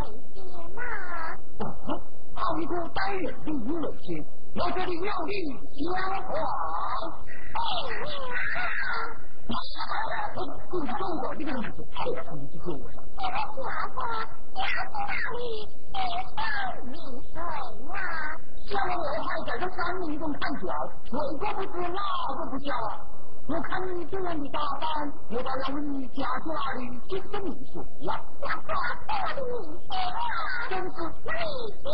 没吃辣。啊，我这呆忍的恶心，我这里尿你加狂。你是不是撞到这个女的？哎呀，你这个我呀。尿力加狂，尿力加狂，你吗？现我还在这山里蹲探险，水过不吃辣就不行啊。我看你这样的打扮，我倒要问你家住哪里，姓个么名字呀？我家住哪里？真是贵宾。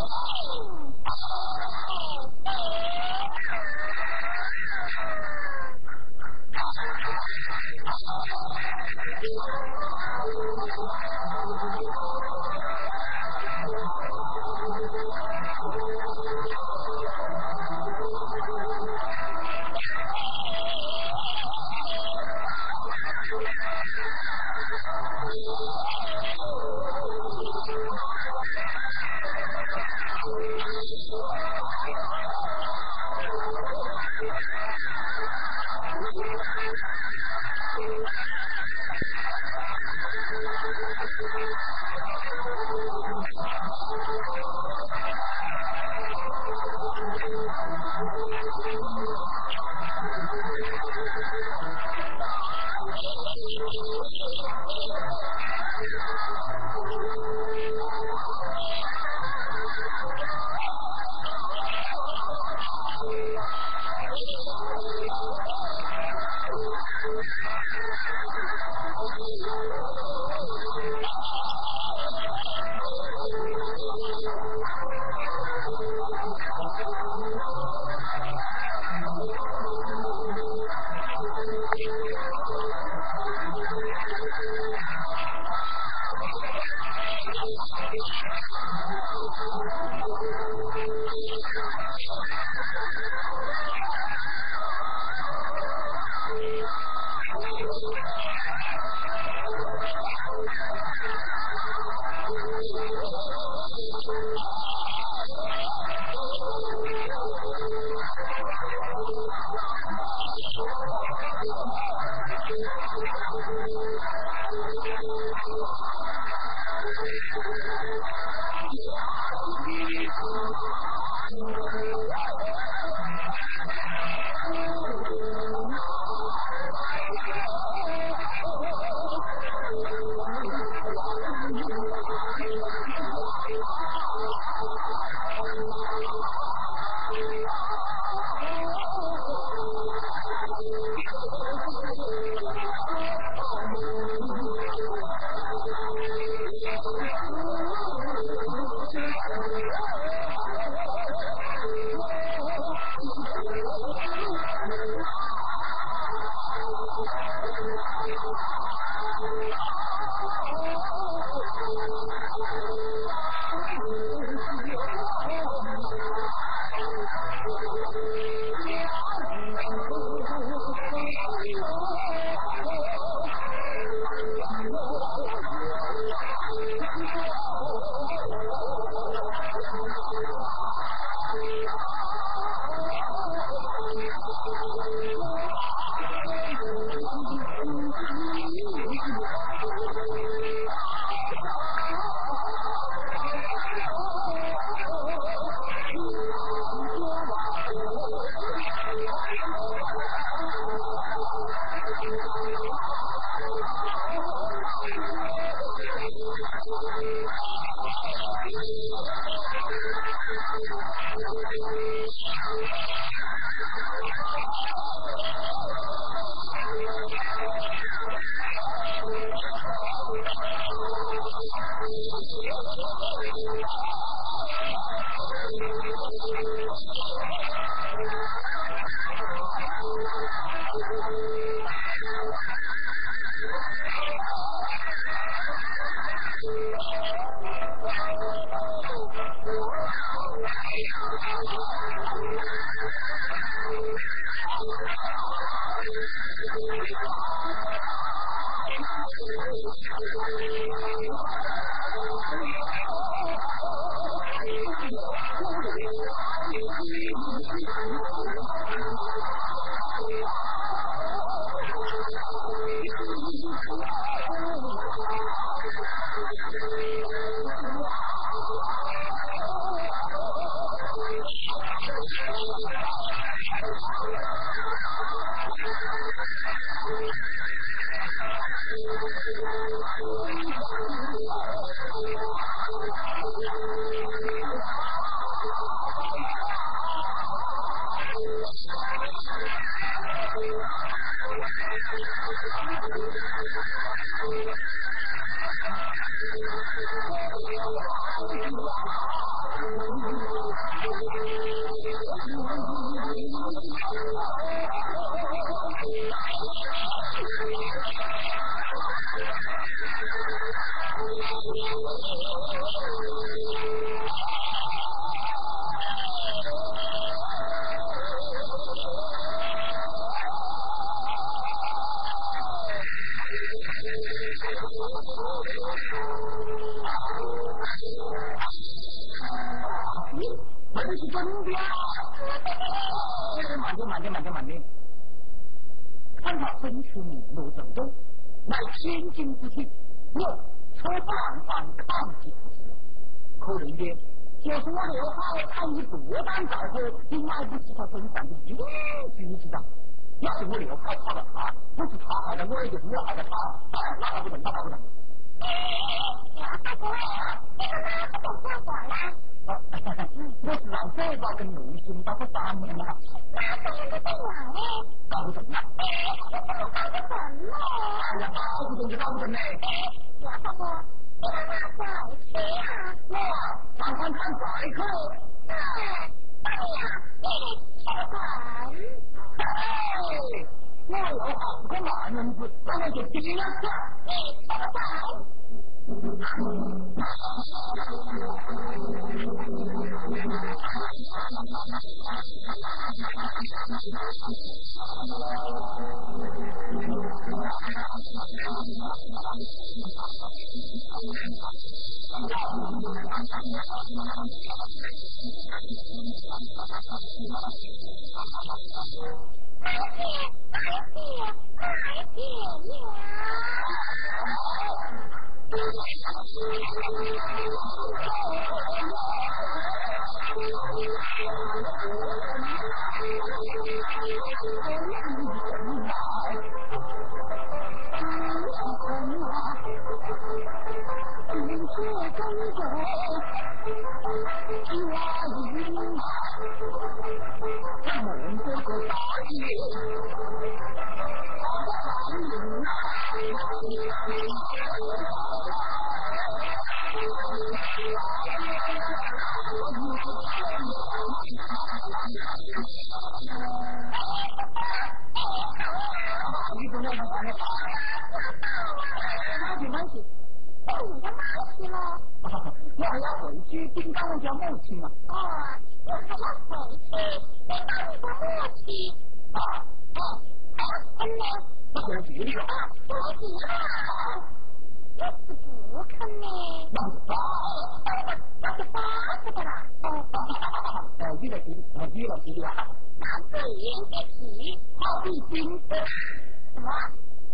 Hallelujah. Oh, my God. 这是真的、啊。慢点，慢点，慢点，慢点。看他身躯如震动，乃千金之气，我出半番抗拒不。可怜的，就是我刘浩，他一多半在乎，你买不起他身上的一句子的。要是我刘浩怕了他，不是他害了我，也就是我害了他。哎，那还不能，那还不能。老太婆，你怎么不等我啦？啊哈哈，我是老嘴巴跟牛筋打不散呢嘛。老太婆在哪哎？老不。不中就老不中呗。老太婆，你干嘛去呀？我看看看，再看。哎，妈呀，你去滚！哎。 내가 아는 불만에게 빌렸어. Thank you. 再见，再见，再见呀。我中国，他们哥哥答应，你？我？要回去盯到我家母亲了。哦，我还要回去盯到你家母亲。啊，哎，还要分呢？那我别了，我急了。我是不肯呢。那是？是那是啥子的啦？哦，哈哈哈哈哈！哎，你来听，我，男子应该皮，好比君子。什么？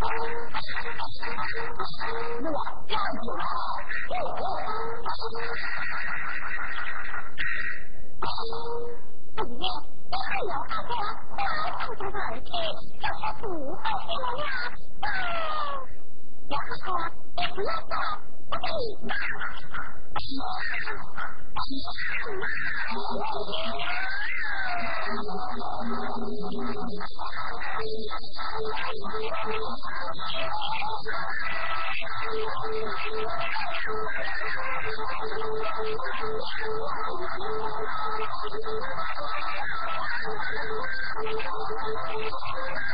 我叫你，你别。要是说也不要到我这里吧，哎呀，哎呀，哎呀。Thank you.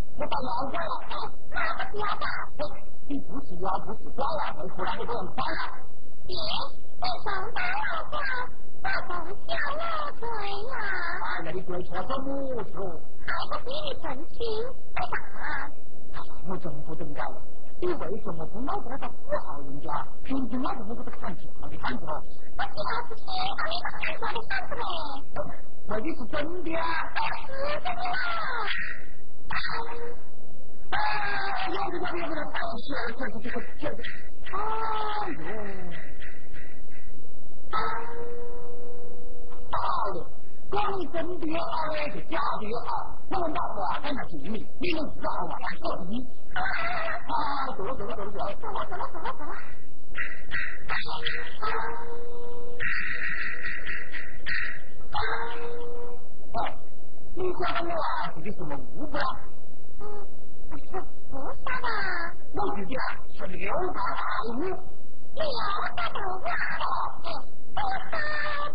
pertanyaan saya, kenapa siapa? Ibu sudah ibu segala berkurang itu yang salah. Iya, besok apa? Apa siapa saya? Ah, dari kue siapa musuh? Aku ini penting, apa? Aku jemput engkau. 因为什么不老婆的不好人家，凭什么我们不看起他的看着？我知道是谁，我也不看他的看着嘞。我就是真的。我是真的。光你真的二位是假的啊！我们大伙在那寻觅，你能知道我来做你？啊，走了走了走了走了走了走了走了走了。啊！你杀我，的是什么五八？不是不是吧？我是的是六八大嗯。六八大五啊！大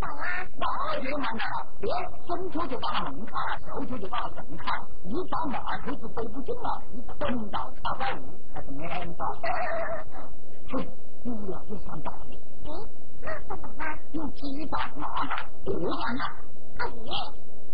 宝啊，大爷们呐，别伸秋就把门开，手出就把门开，你把马头子背不进了，你困到他在屋还是免到。哼，姑娘不算大了。那怎么办？用鸡蛋拿来，别玩了。大爷。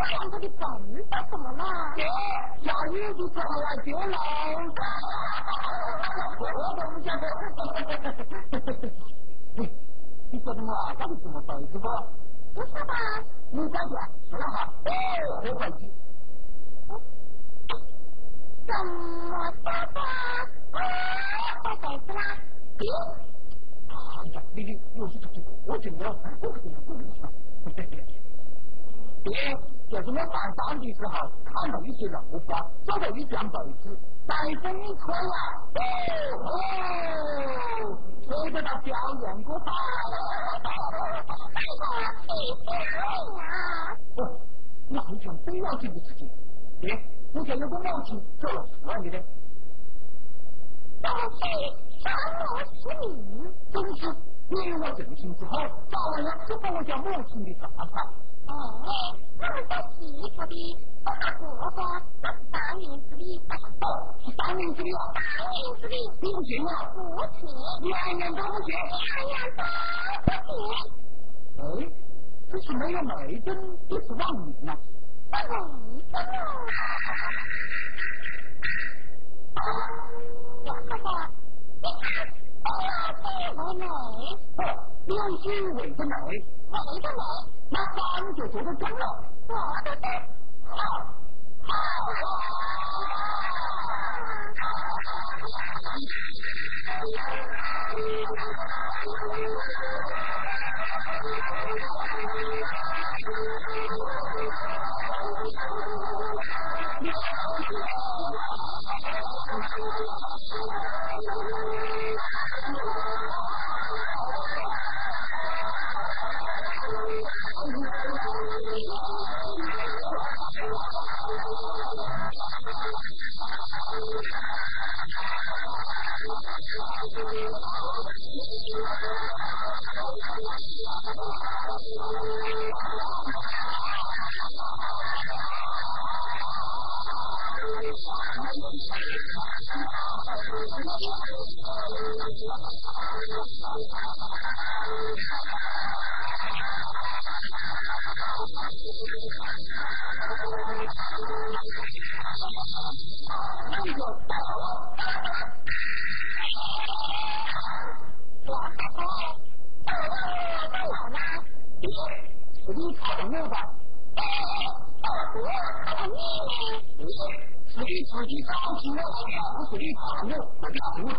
他的小鱼他怎么了？小鱼就抓来丢啦。什老东西？哈哈哈哈！你，你说的嘛？他是什么包子不？不是吧？你感觉？说了哈，没关系。怎么说话？啊，他怎么了？别。啊，你你，我是他，我怎么了？不，不可能，不可能！别。就是我上班的时候看到一些楼房找到一件被子带风吹啊哦哦谁在那表演过他了哦那一场不要紧的事情爹我想要个母亲做了什么你的。到底什么是你总之你我认清之后咋玩意儿就把我家母亲的大床哎，我们在媳服的大哥哥，大名字的大伯，大名字的大名字的不行啊，不行，年年都不行，年年都不行。哎，这是没有哪一根，都是望女呢？媒人啊！啊，我说的，你看。Bà nội. Đi ăn chi vậy bà nội. Bà nội bà nội. Bà con chủ chủ tôi trắng rồi Bà tôi tôi Thank you. 好好好好好好好你是你自己找我来的不是你我不你你你我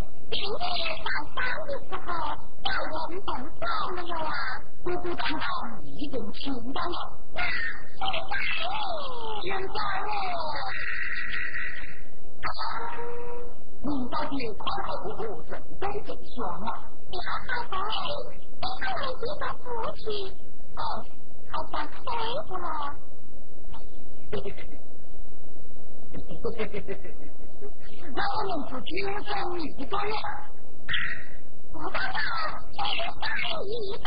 你我大哥，哦，今天上班的时候要运动做没有啊？孤孤单单一顿清淡了，现在现在你到底快快活活正杯正爽啊！大哥，你看我这个夫妻，哦，好像退步了。嘿嘿嘿嘿嘿嘿嘿嘿嘿那我们不只有在你一个人。我爸爸，我爸爸，你爸。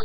I'm